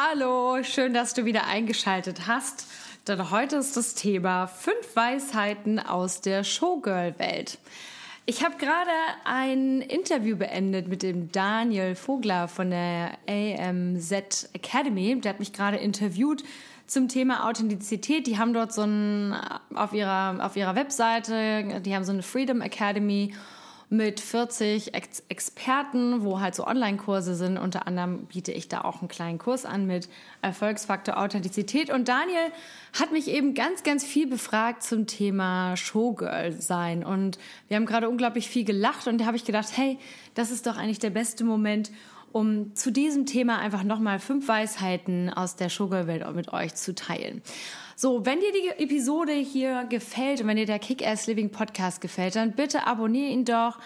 Hallo, schön, dass du wieder eingeschaltet hast. Denn heute ist das Thema fünf Weisheiten aus der Showgirl-Welt. Ich habe gerade ein Interview beendet mit dem Daniel Vogler von der AMZ Academy. Der hat mich gerade interviewt zum Thema Authentizität. Die haben dort so ein, auf ihrer, auf ihrer Webseite, die haben so eine Freedom Academy mit 40 Ex Experten, wo halt so Online-Kurse sind. Unter anderem biete ich da auch einen kleinen Kurs an mit Erfolgsfaktor Authentizität. Und Daniel hat mich eben ganz, ganz viel befragt zum Thema Showgirl sein. Und wir haben gerade unglaublich viel gelacht und da habe ich gedacht, hey, das ist doch eigentlich der beste Moment, um zu diesem Thema einfach nochmal fünf Weisheiten aus der Showgirl-Welt mit euch zu teilen. So, wenn dir die Episode hier gefällt und wenn dir der Kick-Ass Living Podcast gefällt, dann bitte abonniere ihn doch.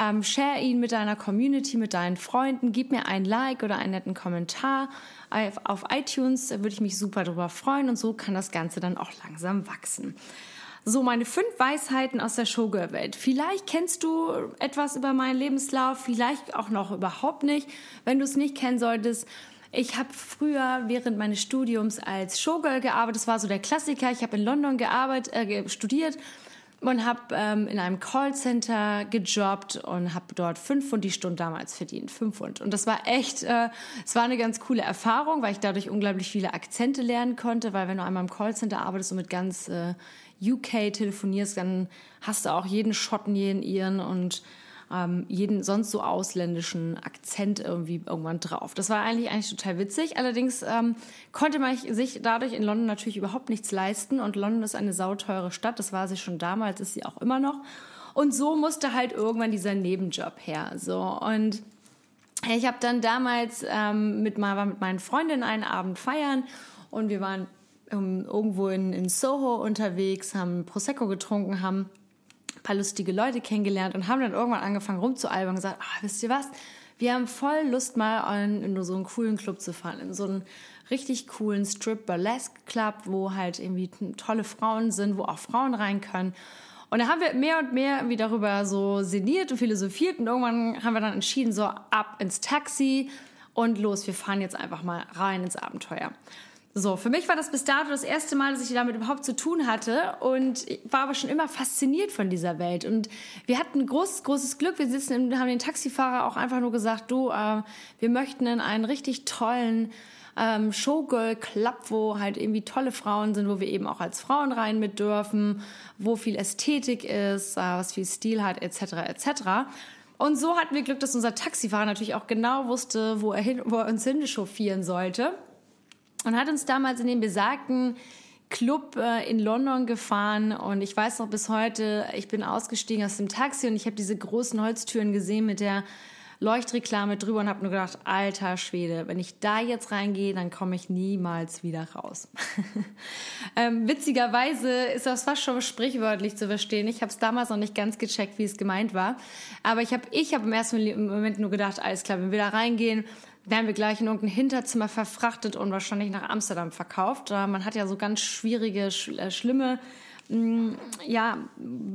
Ähm, share ihn mit deiner Community, mit deinen Freunden, gib mir ein Like oder einen netten Kommentar auf, auf iTunes, würde ich mich super drüber freuen und so kann das Ganze dann auch langsam wachsen. So, meine fünf Weisheiten aus der Showgirl-Welt. Vielleicht kennst du etwas über meinen Lebenslauf, vielleicht auch noch überhaupt nicht. Wenn du es nicht kennen solltest, ich habe früher während meines Studiums als Showgirl gearbeitet. Das war so der Klassiker. Ich habe in London gearbeitet, äh, studiert und habe ähm, in einem Callcenter gejobbt und habe dort fünf Pfund die Stunde damals verdient. Fünf Pfund. Und das war echt, äh, es war eine ganz coole Erfahrung, weil ich dadurch unglaublich viele Akzente lernen konnte, weil wenn du einmal im Callcenter arbeitest und mit ganz äh, UK telefonierst, dann hast du auch jeden Schotten, jeden Iren und ähm, jeden sonst so ausländischen Akzent irgendwie irgendwann drauf. Das war eigentlich eigentlich total witzig. Allerdings ähm, konnte man sich dadurch in London natürlich überhaupt nichts leisten und London ist eine sauteure Stadt. Das war sie schon damals, ist sie auch immer noch. Und so musste halt irgendwann dieser Nebenjob her. So und ich habe dann damals ähm, mit mal mit meinen Freundinnen einen Abend feiern und wir waren ähm, irgendwo in, in Soho unterwegs, haben Prosecco getrunken, haben paar lustige Leute kennengelernt und haben dann irgendwann angefangen rumzualbern und gesagt, ah, wisst ihr was? Wir haben voll Lust mal in, in so einen coolen Club zu fahren, in so einen richtig coolen Strip Burlesque Club, wo halt irgendwie tolle Frauen sind, wo auch Frauen rein können. Und da haben wir mehr und mehr irgendwie darüber so sinniert und philosophiert und irgendwann haben wir dann entschieden, so ab ins Taxi und los, wir fahren jetzt einfach mal rein ins Abenteuer. So, für mich war das bis dato das erste Mal, dass ich damit überhaupt zu tun hatte und war aber schon immer fasziniert von dieser Welt. Und wir hatten großes, großes Glück. Wir sitzen, haben den Taxifahrer auch einfach nur gesagt, du, äh, wir möchten in einen richtig tollen ähm, Showgirl Club, wo halt irgendwie tolle Frauen sind, wo wir eben auch als Frauen rein mit dürfen, wo viel Ästhetik ist, äh, was viel Stil hat, etc., etc. Und so hatten wir Glück, dass unser Taxifahrer natürlich auch genau wusste, wo er, hin, wo er uns hinchauffieren sollte und hat uns damals in den besagten Club äh, in London gefahren und ich weiß noch bis heute, ich bin ausgestiegen aus dem Taxi und ich habe diese großen Holztüren gesehen mit der Leuchtreklame drüber und habe nur gedacht, alter Schwede, wenn ich da jetzt reingehe, dann komme ich niemals wieder raus. ähm, witzigerweise ist das fast schon sprichwörtlich zu verstehen. Ich habe es damals noch nicht ganz gecheckt, wie es gemeint war. Aber ich habe ich hab im ersten Moment nur gedacht, alles klar, wenn wir da reingehen, werden wir gleich in irgendein Hinterzimmer verfrachtet und wahrscheinlich nach Amsterdam verkauft. Man hat ja so ganz schwierige, äh, schlimme mm, ja,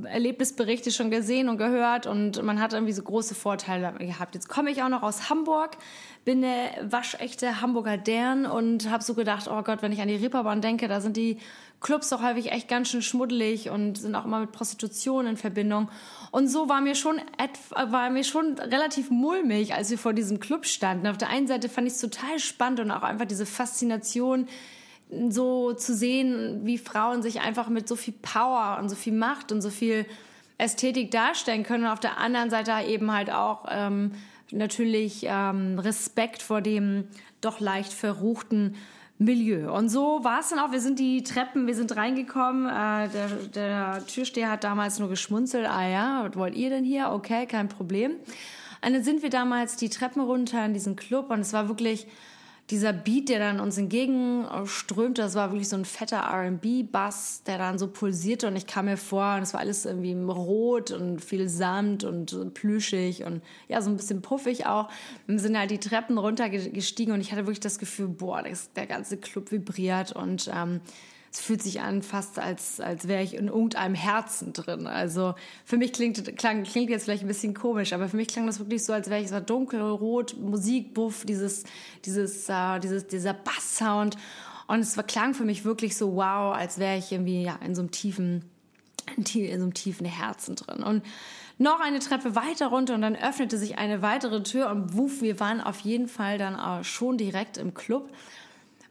Erlebnisberichte schon gesehen und gehört und man hat irgendwie so große Vorteile gehabt. Jetzt komme ich auch noch aus Hamburg, bin eine waschechte Hamburger Dern und habe so gedacht, oh Gott, wenn ich an die Ripperbahn denke, da sind die Clubs doch häufig echt ganz schön schmuddelig und sind auch immer mit Prostitution in Verbindung. Und so war mir schon, war mir schon relativ mulmig, als wir vor diesem Club standen. Auf der einen Seite fand ich es total spannend und auch einfach diese Faszination, so zu sehen, wie Frauen sich einfach mit so viel Power und so viel Macht und so viel Ästhetik darstellen können. Und auf der anderen Seite eben halt auch ähm, natürlich ähm, Respekt vor dem doch leicht verruchten Milieu. Und so war es dann auch. Wir sind die Treppen, wir sind reingekommen. Äh, der, der Türsteher hat damals nur geschmunzelt. Ah ja, was wollt ihr denn hier? Okay, kein Problem. Und dann sind wir damals die Treppen runter in diesen Club und es war wirklich dieser Beat, der dann uns entgegenströmte, das war wirklich so ein fetter R&B-Bass, der dann so pulsierte und ich kam mir vor und es war alles irgendwie rot und viel Samt und plüschig und ja, so ein bisschen puffig auch. Wir sind halt die Treppen runtergestiegen und ich hatte wirklich das Gefühl, boah, das, der ganze Club vibriert und ähm, es fühlt sich an fast als, als wäre ich in irgendeinem Herzen drin. Also für mich klingt, klang, klingt jetzt vielleicht ein bisschen komisch, aber für mich klang das wirklich so, als wäre ich so dunkelrot, Musikbuff, dieses, dieses, uh, dieses, dieser Basssound. Und es war, klang für mich wirklich so wow, als wäre ich irgendwie ja, in so einem tiefen, in so einem tiefen Herzen drin. Und noch eine Treppe weiter runter und dann öffnete sich eine weitere Tür und wuff, wir waren auf jeden Fall dann schon direkt im Club.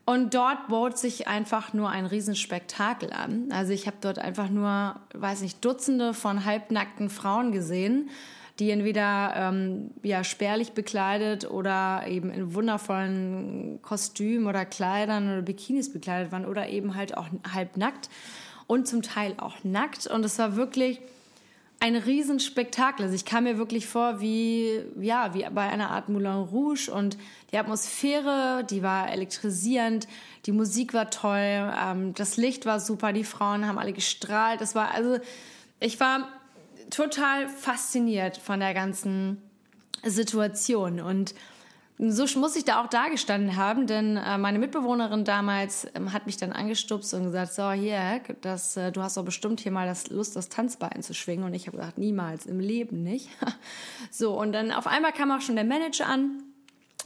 Und dort bot sich einfach nur ein Riesenspektakel an. Also ich habe dort einfach nur, weiß nicht, Dutzende von halbnackten Frauen gesehen, die entweder ähm, ja, spärlich bekleidet oder eben in wundervollen Kostümen oder Kleidern oder Bikinis bekleidet waren oder eben halt auch halbnackt und zum Teil auch nackt. Und es war wirklich ein Riesenspektakel. Also ich kam mir wirklich vor wie, ja, wie bei einer Art Moulin Rouge und die Atmosphäre, die war elektrisierend, die Musik war toll, ähm, das Licht war super, die Frauen haben alle gestrahlt. Das war, also, ich war total fasziniert von der ganzen Situation und so muss ich da auch dagestanden haben, denn äh, meine Mitbewohnerin damals ähm, hat mich dann angestupst und gesagt, so hier, das, äh, du hast doch bestimmt hier mal das Lust, das Tanzbein zu schwingen. Und ich habe gesagt, niemals im Leben nicht. so, und dann auf einmal kam auch schon der Manager an.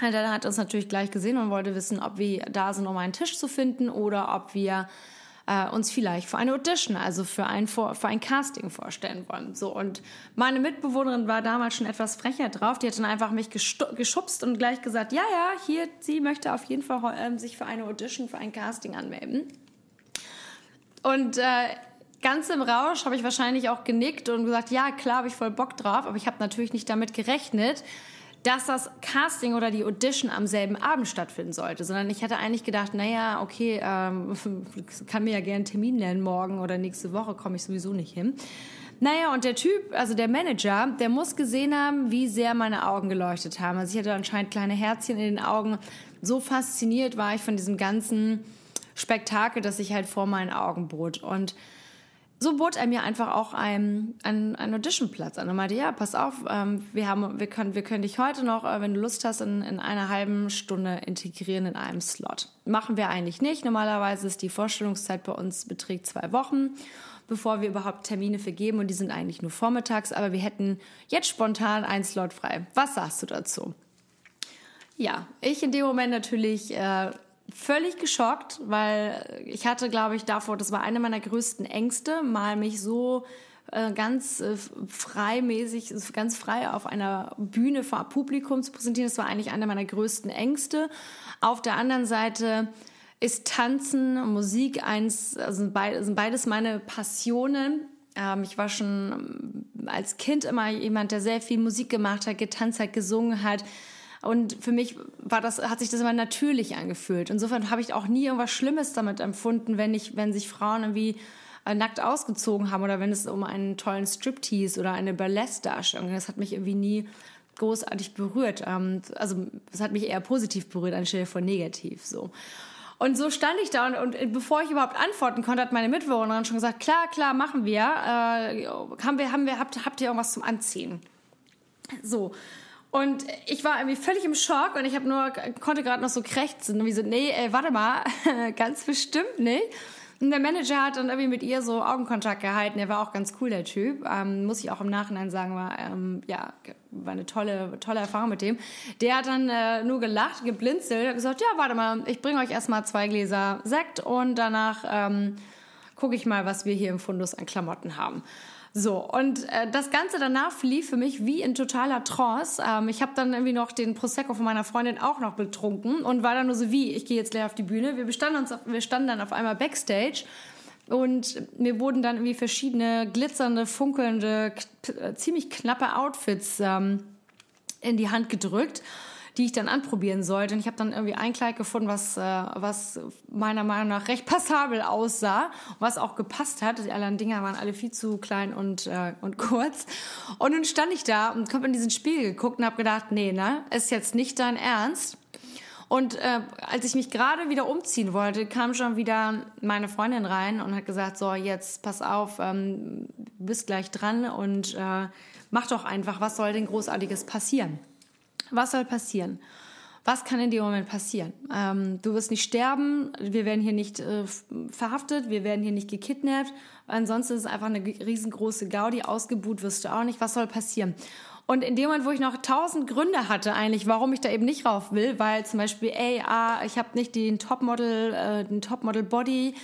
Der hat uns natürlich gleich gesehen und wollte wissen, ob wir da sind, um einen Tisch zu finden oder ob wir äh, uns vielleicht für eine Audition, also für ein, für ein Casting vorstellen wollen. So, und meine Mitbewohnerin war damals schon etwas frecher drauf. Die hat dann einfach mich geschubst und gleich gesagt, ja, ja, hier, sie möchte auf jeden Fall äh, sich für eine Audition, für ein Casting anmelden. Und äh, ganz im Rausch habe ich wahrscheinlich auch genickt und gesagt, ja, klar, habe ich voll Bock drauf, aber ich habe natürlich nicht damit gerechnet, dass das Casting oder die Audition am selben Abend stattfinden sollte, sondern ich hatte eigentlich gedacht, naja, okay, ähm, kann mir ja gerne einen Termin nennen, morgen oder nächste Woche komme ich sowieso nicht hin. Naja, und der Typ, also der Manager, der muss gesehen haben, wie sehr meine Augen geleuchtet haben. Also ich hatte anscheinend kleine Herzchen in den Augen. So fasziniert war ich von diesem ganzen Spektakel, das sich halt vor meinen Augen bot. Und so bot er mir einfach auch einen, einen, einen Auditionplatz an und meinte, ja, pass auf, ähm, wir, haben, wir, können, wir können dich heute noch, äh, wenn du Lust hast, in, in einer halben Stunde integrieren in einem Slot. Machen wir eigentlich nicht. Normalerweise ist die Vorstellungszeit bei uns beträgt zwei Wochen, bevor wir überhaupt Termine vergeben und die sind eigentlich nur vormittags, aber wir hätten jetzt spontan einen Slot frei. Was sagst du dazu? Ja, ich in dem Moment natürlich äh, völlig geschockt, weil ich hatte, glaube ich, davor, das war eine meiner größten Ängste, mal mich so äh, ganz äh, freimäßig, ganz frei auf einer Bühne vor Publikum zu präsentieren. Das war eigentlich eine meiner größten Ängste. Auf der anderen Seite ist Tanzen und Musik eins, also sind beides meine Passionen. Ähm, ich war schon als Kind immer jemand, der sehr viel Musik gemacht hat, getanzt hat, gesungen hat und für mich war das, hat sich das immer natürlich angefühlt. Insofern habe ich auch nie irgendwas Schlimmes damit empfunden, wenn ich, wenn sich Frauen irgendwie äh, nackt ausgezogen haben oder wenn es um einen tollen Striptease oder eine Burlesque-Darstellung. Das hat mich irgendwie nie großartig berührt. Ähm, also es hat mich eher positiv berührt anstelle von negativ. So. Und so stand ich da und, und, bevor ich überhaupt antworten konnte, hat meine Mitbewohnerin schon gesagt, klar, klar, machen wir. Äh, haben wir, haben wir, habt, habt ihr irgendwas zum Anziehen? So. Und ich war irgendwie völlig im Schock und ich habe nur konnte gerade noch so krächzen und wie so nee, ey, warte mal, ganz bestimmt nicht. Und der Manager hat dann irgendwie mit ihr so Augenkontakt gehalten. Er war auch ganz cool, der Typ. Ähm, muss ich auch im Nachhinein sagen, war ähm, ja war eine tolle tolle Erfahrung mit dem. Der hat dann äh, nur gelacht, geblinzelt, hat gesagt, ja, warte mal, ich bringe euch erstmal zwei Gläser Sekt und danach ähm, gucke ich mal, was wir hier im Fundus an Klamotten haben. So, und äh, das Ganze danach verlief für mich wie in totaler Trance. Ähm, ich habe dann irgendwie noch den Prosecco von meiner Freundin auch noch betrunken und war dann nur so wie, ich gehe jetzt leer auf die Bühne. Wir, uns auf, wir standen dann auf einmal Backstage und mir wurden dann irgendwie verschiedene glitzernde, funkelnde, ziemlich knappe Outfits ähm, in die Hand gedrückt die ich dann anprobieren sollte. Und ich habe dann irgendwie ein Kleid gefunden, was, äh, was meiner Meinung nach recht passabel aussah, was auch gepasst hat. Die anderen Dinger waren alle viel zu klein und, äh, und kurz. Und dann stand ich da und habe in diesen Spiegel geguckt und habe gedacht, nee, ne, ist jetzt nicht dein Ernst. Und äh, als ich mich gerade wieder umziehen wollte, kam schon wieder meine Freundin rein und hat gesagt, so jetzt pass auf, ähm, bist gleich dran und äh, mach doch einfach, was soll denn großartiges passieren? Was soll passieren? Was kann in dem Moment passieren? Ähm, du wirst nicht sterben, wir werden hier nicht äh, verhaftet, wir werden hier nicht gekidnappt. Ansonsten ist es einfach eine riesengroße Gaudi, ausgebuht wirst du auch nicht. Was soll passieren? Und in dem Moment, wo ich noch tausend Gründe hatte eigentlich, warum ich da eben nicht rauf will, weil zum Beispiel, ey, ah, ich habe nicht den Topmodel, äh, den Topmodel Body,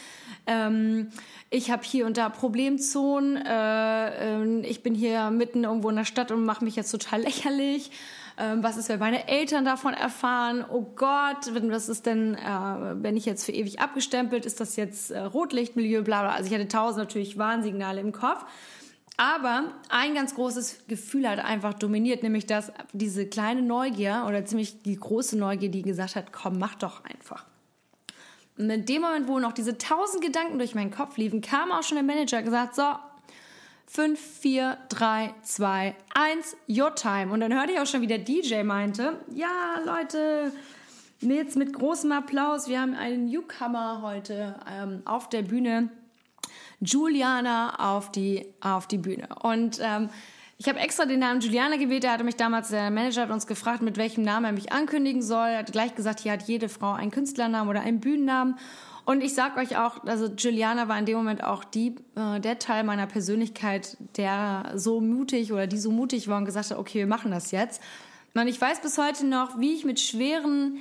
ähm, ich habe hier und da Problemzonen, äh, äh, ich bin hier mitten irgendwo in der Stadt und mache mich jetzt total lächerlich. Ähm, was ist, wenn meine Eltern davon erfahren? Oh Gott, was ist denn, äh, wenn ich jetzt für ewig abgestempelt, ist das jetzt äh, Rotlichtmilieu, bla bla. Also ich hatte tausend natürlich Warnsignale im Kopf. Aber ein ganz großes Gefühl hat einfach dominiert, nämlich dass diese kleine Neugier oder ziemlich die große Neugier, die gesagt hat, komm, mach doch einfach. Und in dem Moment, wo noch diese tausend Gedanken durch meinen Kopf liefen, kam auch schon der Manager gesagt, so, 5, 4, 3, 2, 1, your time. Und dann hörte ich auch schon, wie der DJ meinte, ja, Leute, jetzt mit großem Applaus, wir haben einen Newcomer heute ähm, auf der Bühne. Juliana auf die, auf die Bühne. Und ähm, ich habe extra den Namen Juliana gewählt. Er hatte mich damals, der Manager hat uns gefragt, mit welchem Namen er mich ankündigen soll. Er hat gleich gesagt, hier hat jede Frau einen Künstlernamen oder einen Bühnennamen. Und ich sag euch auch, also Juliana war in dem Moment auch die, äh, der Teil meiner Persönlichkeit, der so mutig oder die so mutig war und gesagt hat, okay, wir machen das jetzt. Und ich weiß bis heute noch, wie ich mit schweren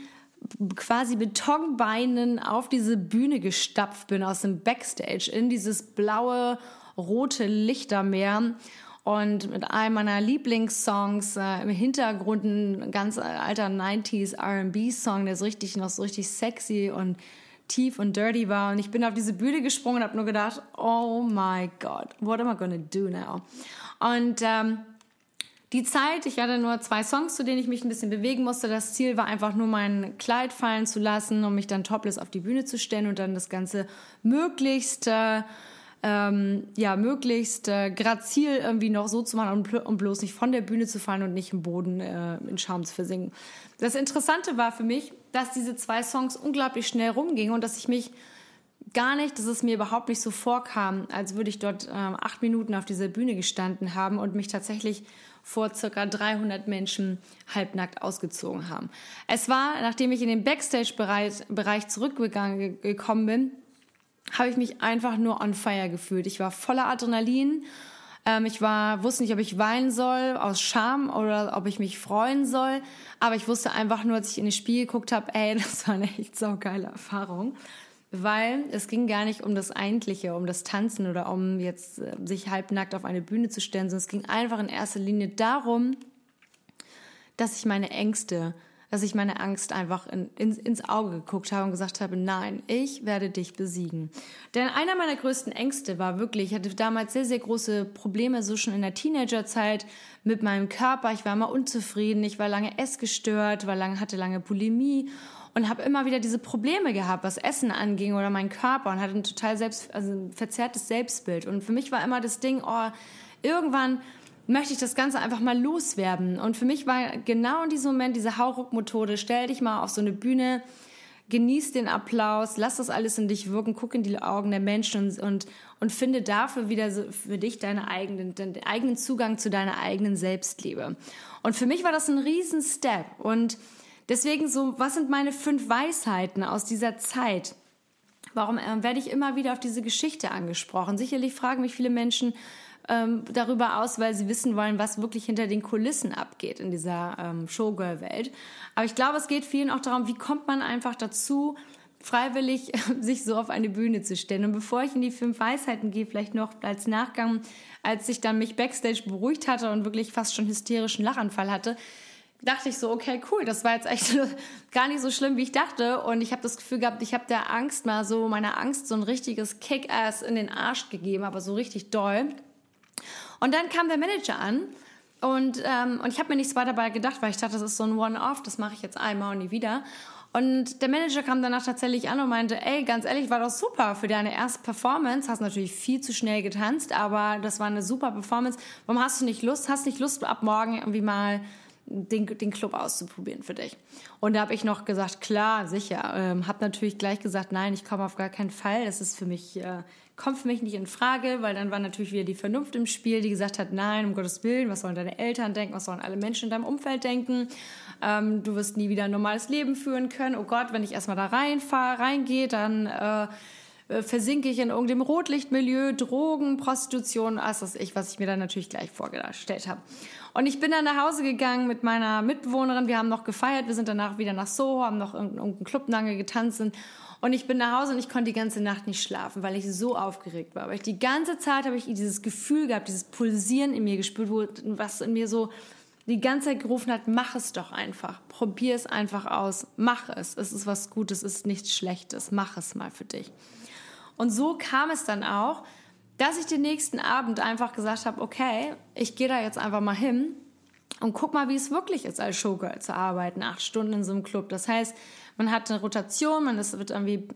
quasi Betonbeinen auf diese Bühne gestapft bin aus dem Backstage in dieses blaue, rote Lichtermeer und mit einem meiner Lieblingssongs äh, im Hintergrund ein ganz alter 90s R&B-Song, der so richtig noch so richtig sexy und tief und dirty war und ich bin auf diese Bühne gesprungen und habe nur gedacht, oh my God, what am I gonna do now? Und ähm, die Zeit, ich hatte nur zwei Songs, zu denen ich mich ein bisschen bewegen musste. Das Ziel war einfach nur mein Kleid fallen zu lassen, um mich dann topless auf die Bühne zu stellen und dann das Ganze möglichst, äh, ähm, ja, möglichst äh, grazil irgendwie noch so zu machen, um, um, bloß nicht von der Bühne zu fallen und nicht im Boden äh, in Schaum zu versinken. Das Interessante war für mich, dass diese zwei Songs unglaublich schnell rumgingen und dass ich mich gar nicht, dass es mir überhaupt nicht so vorkam, als würde ich dort äh, acht Minuten auf dieser Bühne gestanden haben und mich tatsächlich vor circa 300 Menschen halbnackt ausgezogen haben. Es war, nachdem ich in den Backstage-Bereich zurückgekommen bin, habe ich mich einfach nur on fire gefühlt. Ich war voller Adrenalin. Ähm, ich war, wusste nicht, ob ich weinen soll aus Scham oder ob ich mich freuen soll. Aber ich wusste einfach nur, als ich in den Spiel geguckt habe, ey, das war eine echt saugeile Erfahrung weil es ging gar nicht um das Eigentliche, um das Tanzen oder um jetzt äh, sich halbnackt auf eine Bühne zu stellen, sondern es ging einfach in erster Linie darum, dass ich meine Ängste, dass ich meine Angst einfach in, in, ins Auge geguckt habe und gesagt habe, nein, ich werde dich besiegen. Denn einer meiner größten Ängste war wirklich, ich hatte damals sehr, sehr große Probleme, so schon in der Teenagerzeit mit meinem Körper. Ich war immer unzufrieden, ich war lange essgestört, war lange, hatte lange Bulimie und habe immer wieder diese Probleme gehabt, was Essen anging oder mein Körper und hatte ein total selbst, also ein verzerrtes Selbstbild. Und für mich war immer das Ding, oh, irgendwann möchte ich das Ganze einfach mal loswerden. Und für mich war genau in diesem Moment diese Hauruck-Methode, stell dich mal auf so eine Bühne, genieß den Applaus, lass das alles in dich wirken, guck in die Augen der Menschen und, und, und finde dafür wieder so für dich deine eigenen, den eigenen Zugang zu deiner eigenen Selbstliebe. Und für mich war das ein riesen Step und Deswegen so, was sind meine fünf Weisheiten aus dieser Zeit? Warum äh, werde ich immer wieder auf diese Geschichte angesprochen? Sicherlich fragen mich viele Menschen ähm, darüber aus, weil sie wissen wollen, was wirklich hinter den Kulissen abgeht in dieser ähm, Showgirl-Welt. Aber ich glaube, es geht vielen auch darum, wie kommt man einfach dazu, freiwillig sich so auf eine Bühne zu stellen. Und bevor ich in die fünf Weisheiten gehe, vielleicht noch als Nachgang, als ich dann mich backstage beruhigt hatte und wirklich fast schon hysterischen Lachanfall hatte, dachte ich so, okay, cool, das war jetzt echt gar nicht so schlimm, wie ich dachte. Und ich habe das Gefühl gehabt, ich habe der Angst mal so, meiner Angst so ein richtiges Kick-Ass in den Arsch gegeben, aber so richtig doll. Und dann kam der Manager an Und, ähm, und ich habe mir nichts weiter dabei gedacht, weil ich dachte, das ist so ein One-Off, das mache ich jetzt einmal und nie wieder. Und der Manager kam danach tatsächlich an und meinte, ey, ganz ehrlich, war das super für deine erste Performance. Hast natürlich viel zu schnell getanzt, aber das war eine super Performance. Warum hast du nicht Lust? Hast nicht Lust, ab morgen irgendwie mal den, den Club auszuprobieren für dich. Und da habe ich noch gesagt, klar, sicher. Ähm, habe natürlich gleich gesagt, nein, ich komme auf gar keinen Fall. Das ist für mich, äh, kommt für mich nicht in Frage, weil dann war natürlich wieder die Vernunft im Spiel, die gesagt hat, nein, um Gottes Willen, was sollen deine Eltern denken, was sollen alle Menschen in deinem Umfeld denken? Ähm, du wirst nie wieder ein normales Leben führen können. Oh Gott, wenn ich erstmal da reinfahre, reingehe, dann äh, äh, versinke ich in irgendeinem Rotlichtmilieu, Drogen, Prostitution, was ich, was ich mir dann natürlich gleich vorgestellt habe. Und ich bin dann nach Hause gegangen mit meiner Mitbewohnerin. Wir haben noch gefeiert. Wir sind danach wieder nach Soho, haben noch irgendeinen Club lange getanzt. Und ich bin nach Hause und ich konnte die ganze Nacht nicht schlafen, weil ich so aufgeregt war. Weil ich die ganze Zeit habe ich dieses Gefühl gehabt, dieses Pulsieren in mir gespürt, wo was in mir so die ganze Zeit gerufen hat, mach es doch einfach. Probier es einfach aus. Mach es. Es ist was Gutes, es ist nichts Schlechtes. Mach es mal für dich. Und so kam es dann auch, dass ich den nächsten Abend einfach gesagt habe, okay, ich gehe da jetzt einfach mal hin und guck mal, wie es wirklich ist, als Showgirl zu arbeiten, acht Stunden in so einem Club. Das heißt, man hat eine Rotation, man ist, wird irgendwie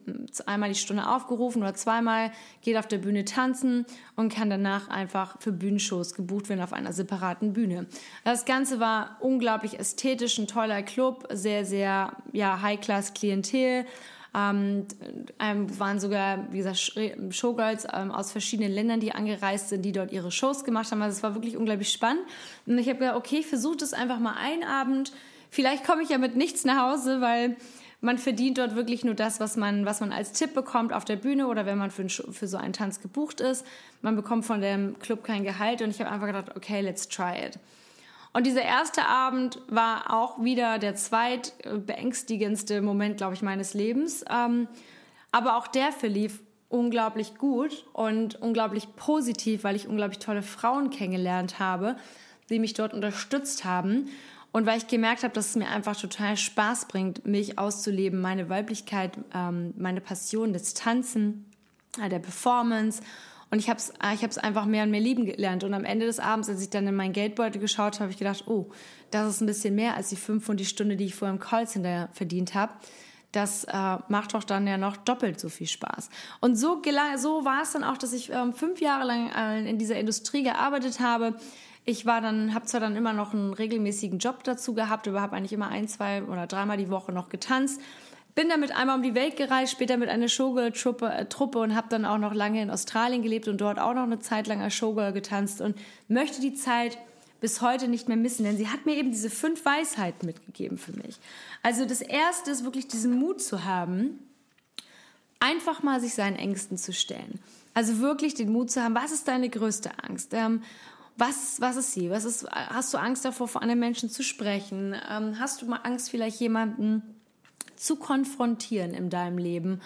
einmal die Stunde aufgerufen oder zweimal, geht auf der Bühne tanzen und kann danach einfach für Bühnenshows gebucht werden auf einer separaten Bühne. Das Ganze war unglaublich ästhetisch, ein toller Club, sehr, sehr ja, High-Class-Klientel ähm, ähm, waren sogar, wie gesagt, Showgirls ähm, aus verschiedenen Ländern, die angereist sind, die dort ihre Shows gemacht haben. Also es war wirklich unglaublich spannend. Und ich habe gedacht, okay, ich versuche das einfach mal einen Abend. Vielleicht komme ich ja mit nichts nach Hause, weil man verdient dort wirklich nur das, was man, was man als Tipp bekommt auf der Bühne oder wenn man für, für so einen Tanz gebucht ist. Man bekommt von dem Club kein Gehalt und ich habe einfach gedacht, okay, let's try it. Und dieser erste Abend war auch wieder der zweitbeängstigendste Moment, glaube ich, meines Lebens. Ähm, aber auch der verlief unglaublich gut und unglaublich positiv, weil ich unglaublich tolle Frauen kennengelernt habe, die mich dort unterstützt haben. Und weil ich gemerkt habe, dass es mir einfach total Spaß bringt, mich auszuleben, meine Weiblichkeit, ähm, meine Passion des Tanzen, äh, der Performance und ich habe es ich hab's einfach mehr und mehr lieben gelernt. Und am Ende des Abends, als ich dann in meinen Geldbeutel geschaut habe, habe ich gedacht, oh, das ist ein bisschen mehr als die fünf und die Stunde, die ich vorher im Callcenter verdient habe. Das äh, macht doch dann ja noch doppelt so viel Spaß. Und so, so war es dann auch, dass ich ähm, fünf Jahre lang äh, in dieser Industrie gearbeitet habe. Ich war dann, habe zwar dann immer noch einen regelmäßigen Job dazu gehabt, aber habe eigentlich immer ein, zwei oder dreimal die Woche noch getanzt bin damit einmal um die Welt gereist, später mit einer Showgirl-Truppe äh, Truppe und habe dann auch noch lange in Australien gelebt und dort auch noch eine Zeit lang als Showgirl getanzt und möchte die Zeit bis heute nicht mehr missen, denn sie hat mir eben diese fünf Weisheiten mitgegeben für mich. Also das erste ist wirklich diesen Mut zu haben, einfach mal sich seinen Ängsten zu stellen. Also wirklich den Mut zu haben, was ist deine größte Angst? Ähm, was, was ist sie? Was ist, hast du Angst davor, vor anderen Menschen zu sprechen? Ähm, hast du mal Angst, vielleicht jemanden zu konfrontieren in deinem Leben?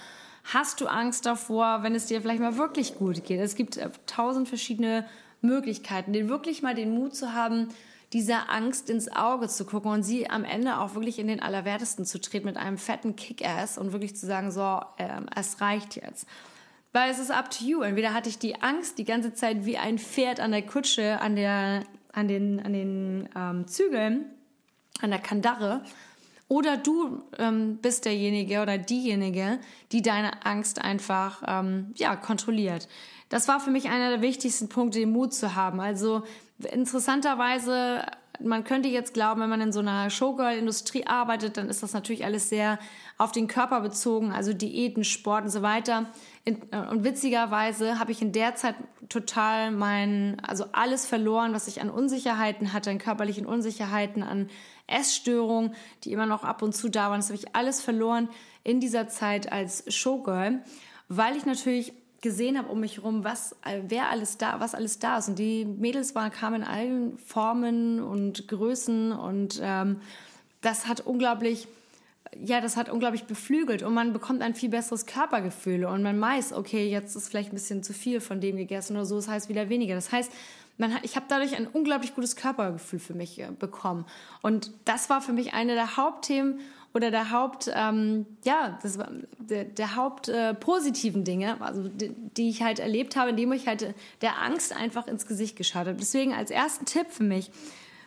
Hast du Angst davor, wenn es dir vielleicht mal wirklich gut geht? Es gibt äh, tausend verschiedene Möglichkeiten, den wirklich mal den Mut zu haben, dieser Angst ins Auge zu gucken und sie am Ende auch wirklich in den Allerwertesten zu treten mit einem fetten Kick-Ass und wirklich zu sagen, so, ähm, es reicht jetzt. Weil es ist up to you. Entweder hatte ich die Angst die ganze Zeit wie ein Pferd an der Kutsche, an, der, an den, an den ähm, Zügeln, an der Kandare oder du ähm, bist derjenige oder diejenige, die deine Angst einfach ähm, ja, kontrolliert. Das war für mich einer der wichtigsten Punkte, den Mut zu haben. Also interessanterweise, man könnte jetzt glauben, wenn man in so einer Showgirl-Industrie arbeitet, dann ist das natürlich alles sehr auf den Körper bezogen, also Diäten, Sport und so weiter. Äh, und witzigerweise habe ich in der Zeit total mein, also alles verloren, was ich an Unsicherheiten hatte, an körperlichen Unsicherheiten, an Essstörungen, die immer noch ab und zu da waren. Das habe ich alles verloren in dieser Zeit als Showgirl, weil ich natürlich gesehen habe um mich herum, was, wer alles da, was alles da ist. Und die Mädels waren, kamen in allen Formen und Größen und ähm, das hat unglaublich, ja, das hat unglaublich beflügelt und man bekommt ein viel besseres Körpergefühl und man weiß, okay, jetzt ist vielleicht ein bisschen zu viel von dem gegessen oder so, das heißt wieder weniger. Das heißt, man, ich habe dadurch ein unglaublich gutes Körpergefühl für mich äh, bekommen. Und das war für mich eine der Hauptthemen oder der Haupt, ähm, ja, das war der, der Haupt äh, positiven Dinge, also die, die, ich halt erlebt habe, indem ich halt der Angst einfach ins Gesicht geschaut habe. Deswegen als ersten Tipp für mich,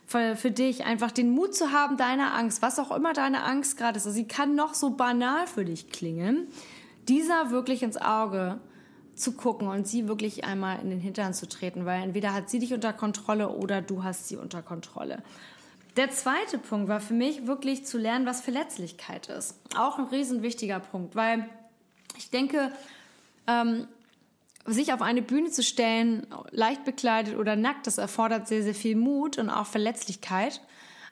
für, für dich, einfach den Mut zu haben, deine Angst, was auch immer deine Angst gerade ist, also sie kann noch so banal für dich klingen, dieser wirklich ins Auge zu gucken und sie wirklich einmal in den Hintern zu treten, weil entweder hat sie dich unter Kontrolle oder du hast sie unter Kontrolle. Der zweite Punkt war für mich wirklich zu lernen, was Verletzlichkeit ist. Auch ein riesen wichtiger Punkt, weil ich denke, ähm, sich auf eine Bühne zu stellen, leicht bekleidet oder nackt, das erfordert sehr, sehr viel Mut und auch Verletzlichkeit.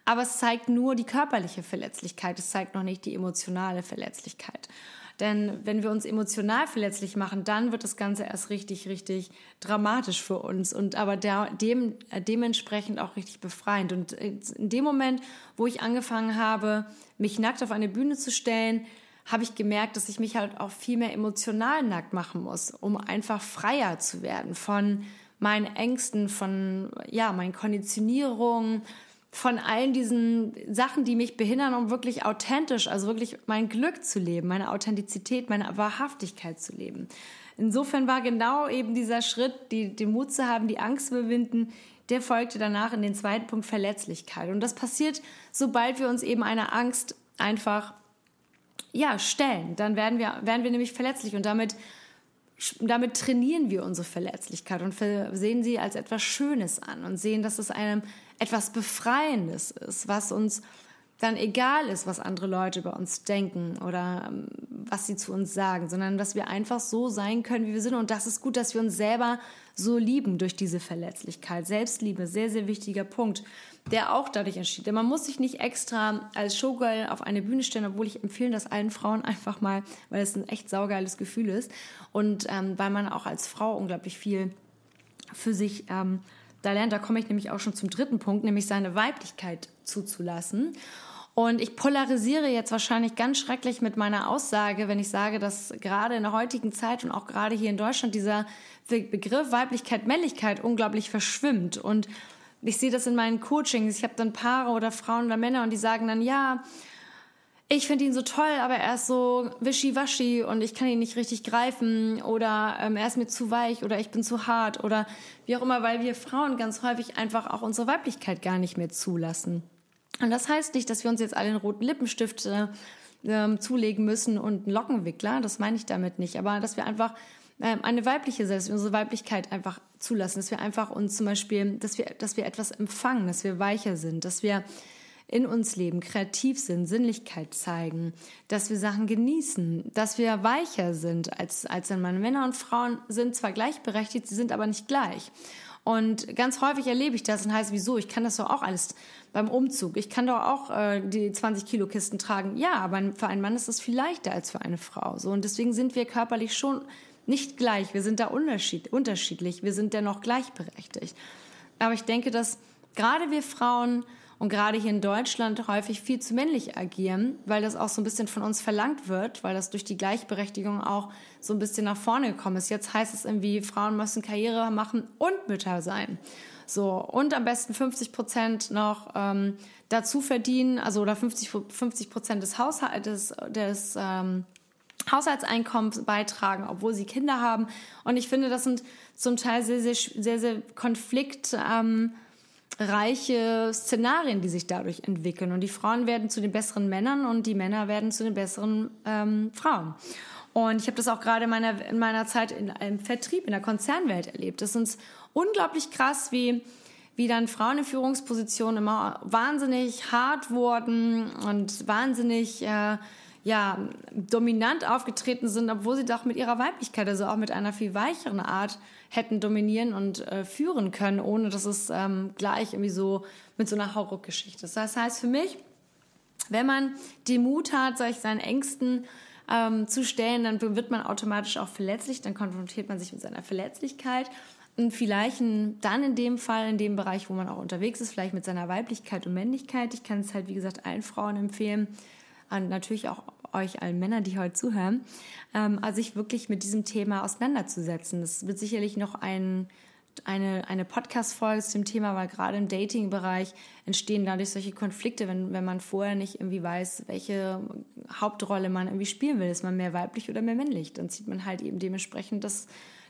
Aber es zeigt nur die körperliche Verletzlichkeit, es zeigt noch nicht die emotionale Verletzlichkeit. Denn wenn wir uns emotional verletzlich machen, dann wird das Ganze erst richtig, richtig dramatisch für uns und aber der, dem, äh, dementsprechend auch richtig befreiend. Und in dem Moment, wo ich angefangen habe, mich nackt auf eine Bühne zu stellen, habe ich gemerkt, dass ich mich halt auch viel mehr emotional nackt machen muss, um einfach freier zu werden von meinen Ängsten, von ja, meinen Konditionierungen, von allen diesen Sachen, die mich behindern, um wirklich authentisch, also wirklich mein Glück zu leben, meine Authentizität, meine Wahrhaftigkeit zu leben. Insofern war genau eben dieser Schritt, die, den Mut zu haben, die Angst zu überwinden, der folgte danach in den zweiten Punkt Verletzlichkeit. Und das passiert, sobald wir uns eben einer Angst einfach ja, stellen. Dann werden wir, werden wir nämlich verletzlich und damit, damit trainieren wir unsere Verletzlichkeit und sehen sie als etwas Schönes an und sehen, dass es einem etwas Befreiendes ist, was uns dann egal ist, was andere Leute über uns denken oder ähm, was sie zu uns sagen, sondern dass wir einfach so sein können, wie wir sind. Und das ist gut, dass wir uns selber so lieben durch diese Verletzlichkeit. Selbstliebe, sehr, sehr wichtiger Punkt, der auch dadurch entsteht. Denn man muss sich nicht extra als Showgirl auf eine Bühne stellen, obwohl ich empfehle das allen Frauen einfach mal, weil es ein echt saugeiles Gefühl ist und ähm, weil man auch als Frau unglaublich viel für sich ähm, da lernt, da komme ich nämlich auch schon zum dritten Punkt, nämlich seine Weiblichkeit zuzulassen. Und ich polarisiere jetzt wahrscheinlich ganz schrecklich mit meiner Aussage, wenn ich sage, dass gerade in der heutigen Zeit und auch gerade hier in Deutschland dieser Begriff Weiblichkeit, Männlichkeit unglaublich verschwimmt. Und ich sehe das in meinen Coachings. Ich habe dann Paare oder Frauen oder Männer und die sagen dann, ja, ich finde ihn so toll, aber er ist so wischiwaschi und ich kann ihn nicht richtig greifen oder ähm, er ist mir zu weich oder ich bin zu hart oder wie auch immer, weil wir Frauen ganz häufig einfach auch unsere Weiblichkeit gar nicht mehr zulassen. Und das heißt nicht, dass wir uns jetzt alle einen roten Lippenstift äh, äh, zulegen müssen und einen Lockenwickler, das meine ich damit nicht, aber dass wir einfach äh, eine weibliche Selbst, unsere Weiblichkeit einfach zulassen, dass wir einfach uns zum Beispiel, dass wir, dass wir etwas empfangen, dass wir weicher sind, dass wir in uns leben, kreativ sind, Sinnlichkeit zeigen, dass wir Sachen genießen, dass wir weicher sind als, als ein Mann. Männer und Frauen sind zwar gleichberechtigt, sie sind aber nicht gleich. Und ganz häufig erlebe ich das und heißt, wieso? Ich kann das doch auch alles beim Umzug. Ich kann doch auch äh, die 20 Kilo Kisten tragen. Ja, aber für einen Mann ist das viel leichter als für eine Frau. So und deswegen sind wir körperlich schon nicht gleich. Wir sind da unterschied unterschiedlich. Wir sind dennoch gleichberechtigt. Aber ich denke, dass gerade wir Frauen und gerade hier in Deutschland häufig viel zu männlich agieren, weil das auch so ein bisschen von uns verlangt wird, weil das durch die Gleichberechtigung auch so ein bisschen nach vorne gekommen ist. Jetzt heißt es irgendwie, Frauen müssen Karriere machen und Mütter sein. So, und am besten 50 Prozent noch ähm, dazu verdienen, also oder 50, 50 Prozent des Haushaltes, des, ähm, Haushaltseinkommens beitragen, obwohl sie Kinder haben. Und ich finde, das sind zum Teil sehr, sehr, sehr, sehr konflikt, ähm, reiche Szenarien, die sich dadurch entwickeln. Und die Frauen werden zu den besseren Männern und die Männer werden zu den besseren ähm, Frauen. Und ich habe das auch gerade in meiner, in meiner Zeit in, im Vertrieb, in der Konzernwelt erlebt. Das ist unglaublich krass, wie, wie dann Frauen in Führungspositionen immer wahnsinnig hart wurden und wahnsinnig äh, ja, dominant aufgetreten sind, obwohl sie doch mit ihrer Weiblichkeit, also auch mit einer viel weicheren Art, hätten dominieren und äh, führen können, ohne dass es ähm, gleich irgendwie so mit so einer Hauruck-Geschichte ist. Das heißt für mich, wenn man den Mut hat, sich seinen Ängsten ähm, zu stellen, dann wird man automatisch auch verletzlich, dann konfrontiert man sich mit seiner Verletzlichkeit und vielleicht dann in dem Fall, in dem Bereich, wo man auch unterwegs ist, vielleicht mit seiner Weiblichkeit und Männlichkeit. Ich kann es halt, wie gesagt, allen Frauen empfehlen, und natürlich auch euch allen Männern, die heute zuhören, ähm, also sich wirklich mit diesem Thema auseinanderzusetzen. Das wird sicherlich noch ein, eine, eine Podcast-Folge zu dem Thema, weil gerade im Dating-Bereich entstehen dadurch solche Konflikte, wenn, wenn man vorher nicht irgendwie weiß, welche Hauptrolle man irgendwie spielen will. Ist man mehr weiblich oder mehr männlich? Dann zieht man halt eben dementsprechend das,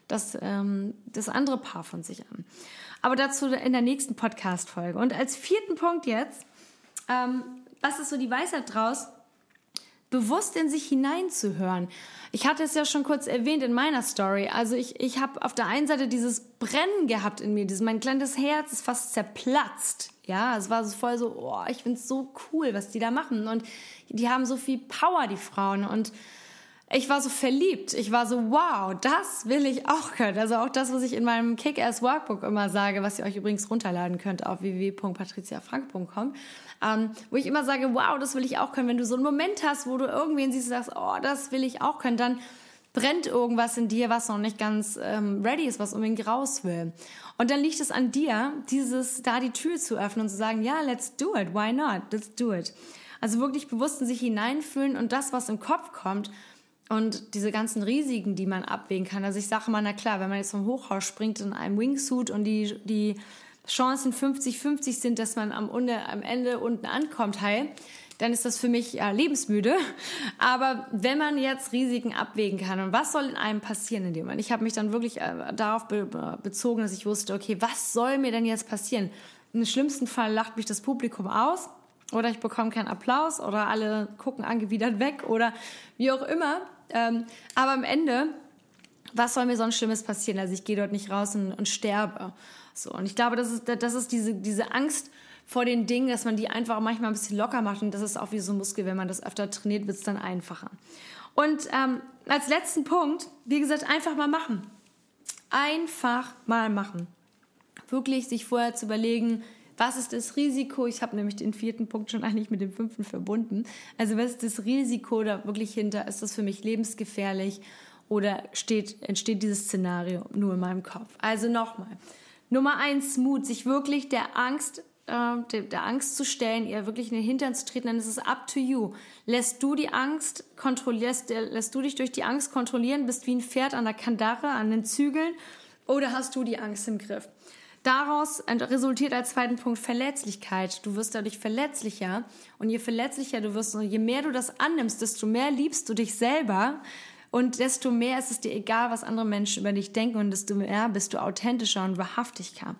das, ähm, das andere Paar von sich an. Aber dazu in der nächsten Podcast-Folge. Und als vierten Punkt jetzt, ähm, was ist so die Weisheit draus? Bewusst in sich hineinzuhören. Ich hatte es ja schon kurz erwähnt in meiner Story. Also ich, ich habe auf der einen Seite dieses Brennen gehabt in mir, dieses, mein kleines Herz ist fast zerplatzt. Ja, es war so voll so, oh, ich es so cool, was die da machen. Und die haben so viel Power, die Frauen. Und ich war so verliebt. Ich war so, wow, das will ich auch können. Also auch das, was ich in meinem Kick-Ass Workbook immer sage, was ihr euch übrigens runterladen könnt auf www.patriziafrank.com ähm, wo ich immer sage, wow, das will ich auch können. Wenn du so einen Moment hast, wo du irgendwen siehst und sagst, oh, das will ich auch können, dann brennt irgendwas in dir, was noch nicht ganz ähm, ready ist, was unbedingt raus will. Und dann liegt es an dir, dieses, da die Tür zu öffnen und zu sagen, ja, let's do it, why not, let's do it. Also wirklich bewusst in sich hineinfühlen und das, was im Kopf kommt, und diese ganzen Risiken, die man abwägen kann. Also ich sage mal, na klar, wenn man jetzt vom Hochhaus springt in einem Wingsuit und die, die Chancen 50-50 sind, dass man am, am Ende unten ankommt heil, dann ist das für mich ja, lebensmüde. Aber wenn man jetzt Risiken abwägen kann und was soll in einem passieren in dem Moment? Ich habe mich dann wirklich äh, darauf be bezogen, dass ich wusste, okay, was soll mir denn jetzt passieren? Im schlimmsten Fall lacht mich das Publikum aus oder ich bekomme keinen Applaus oder alle gucken angewidert weg oder wie auch immer. Ähm, aber am Ende, was soll mir sonst Schlimmes passieren? Also ich gehe dort nicht raus und, und sterbe. So, und ich glaube, das ist, das ist diese, diese Angst vor den Dingen, dass man die einfach manchmal ein bisschen locker macht. Und das ist auch wie so ein Muskel, wenn man das öfter trainiert, wird es dann einfacher. Und ähm, als letzten Punkt, wie gesagt, einfach mal machen. Einfach mal machen. Wirklich sich vorher zu überlegen, was ist das Risiko? Ich habe nämlich den vierten Punkt schon eigentlich mit dem fünften verbunden. Also was ist das Risiko da wirklich hinter? Ist das für mich lebensgefährlich oder steht, entsteht dieses Szenario nur in meinem Kopf? Also nochmal, Nummer eins, Mut, sich wirklich der Angst, äh, der, Angst zu stellen, ihr wirklich in den Hintern zu treten, dann ist es up to you. Lässt du die Angst kontrollierst, lässt du dich durch die Angst kontrollieren, bist wie ein Pferd an der Kandare, an den Zügeln, oder hast du die Angst im Griff? Daraus resultiert als zweiten Punkt Verletzlichkeit. Du wirst dadurch verletzlicher und je verletzlicher du wirst je mehr du das annimmst, desto mehr liebst du dich selber, und desto mehr ist es dir egal, was andere Menschen über dich denken und desto mehr bist du authentischer und wahrhaftiger.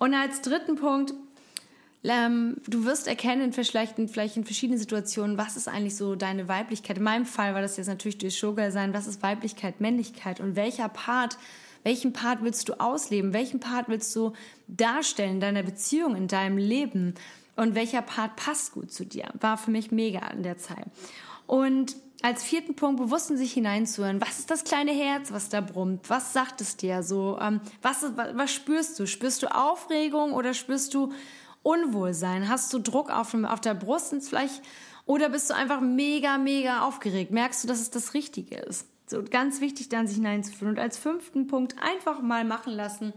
Und als dritten Punkt, ähm, du wirst erkennen, vielleicht in, vielleicht in verschiedenen Situationen, was ist eigentlich so deine Weiblichkeit. In meinem Fall war das jetzt natürlich durch Showgirl sein, was ist Weiblichkeit, Männlichkeit und welcher Part welchen Part willst du ausleben? Welchen Part willst du darstellen in deiner Beziehung, in deinem Leben? Und welcher Part passt gut zu dir? War für mich mega in der Zeit. Und als vierten Punkt bewusst in sich hineinzuhören. Was ist das kleine Herz, was da brummt? Was sagt es dir so? Ähm, was, was, spürst du? Spürst du Aufregung oder spürst du Unwohlsein? Hast du Druck auf, auf der Brust vielleicht? Oder bist du einfach mega, mega aufgeregt? Merkst du, dass es das Richtige ist? So ganz wichtig, dann sich hineinzuführen. Und als fünften Punkt einfach mal machen lassen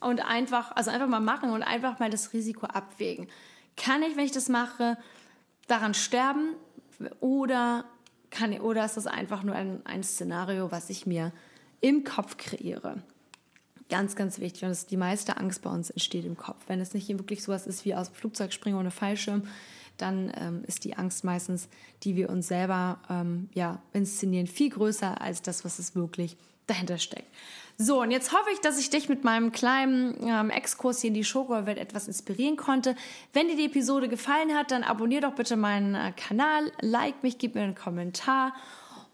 und einfach, also einfach mal machen und einfach mal das Risiko abwägen. Kann ich, wenn ich das mache, daran sterben oder kann, oder ist das einfach nur ein, ein Szenario, was ich mir im Kopf kreiere? Ganz, ganz wichtig. Und die meiste Angst bei uns entsteht im Kopf. Wenn es nicht wirklich sowas ist wie aus dem Flugzeug springen ohne Fallschirm, dann ähm, ist die Angst meistens, die wir uns selber ähm, ja, inszenieren, viel größer als das, was es wirklich dahinter steckt. So, und jetzt hoffe ich, dass ich dich mit meinem kleinen ähm, Exkurs hier in die Showgirl-Welt etwas inspirieren konnte. Wenn dir die Episode gefallen hat, dann abonniere doch bitte meinen äh, Kanal, like mich, gib mir einen Kommentar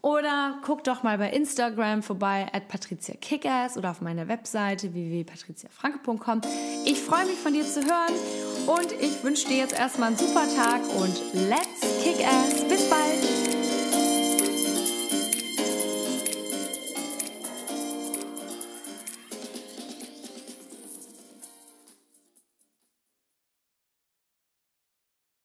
oder guck doch mal bei Instagram vorbei at patriziakickass oder auf meiner Webseite www.patriziafranke.com. Ich freue mich von dir zu hören und ich wünsche dir jetzt erstmal einen super Tag und let's kick ass. Bis bald!